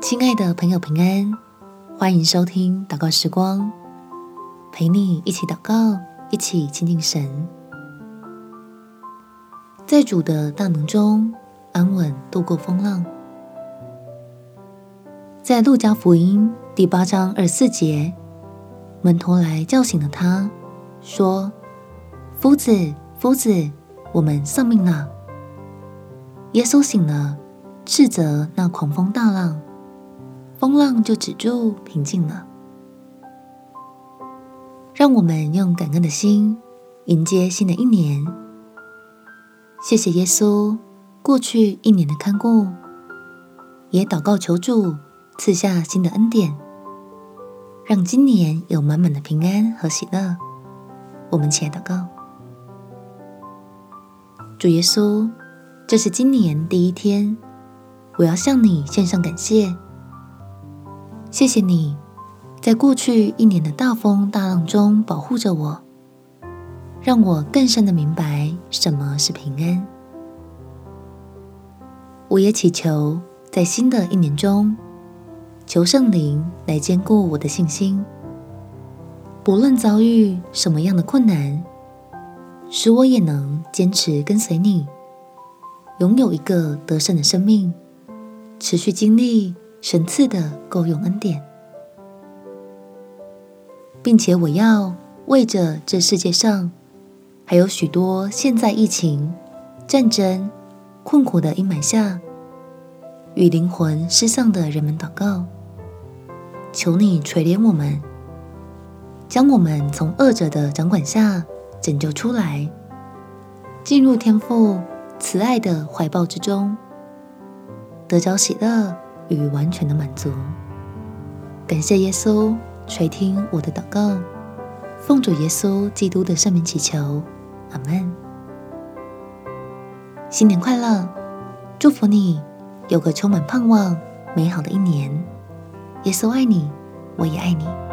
亲爱的朋友，平安，欢迎收听祷告时光，陪你一起祷告，一起亲近神，在主的大能中安稳度过风浪。在路加福音第八章二十四节，门徒来叫醒了他，说：“夫子，夫子，我们丧命了。”耶稣醒了，斥责那狂风大浪，风浪就止住，平静了。让我们用感恩的心迎接新的一年。谢谢耶稣过去一年的看顾，也祷告求助。赐下新的恩典，让今年有满满的平安和喜乐。我们起来祷告，主耶稣，这是今年第一天，我要向你献上感谢。谢谢你，在过去一年的大风大浪中保护着我，让我更深的明白什么是平安。我也祈求在新的一年中。求圣灵来坚固我的信心，不论遭遇什么样的困难，使我也能坚持跟随你，拥有一个得胜的生命，持续经历神赐的够用恩典，并且我要为着这世界上还有许多现在疫情、战争、困苦的阴霾下，与灵魂失丧的人们祷告。求你垂怜我们，将我们从恶者的掌管下拯救出来，进入天父慈爱的怀抱之中，得着喜乐与完全的满足。感谢耶稣垂听我的祷告，奉主耶稣基督的圣名祈求，阿门。新年快乐，祝福你有个充满盼望、美好的一年。耶稣爱你，我也爱你。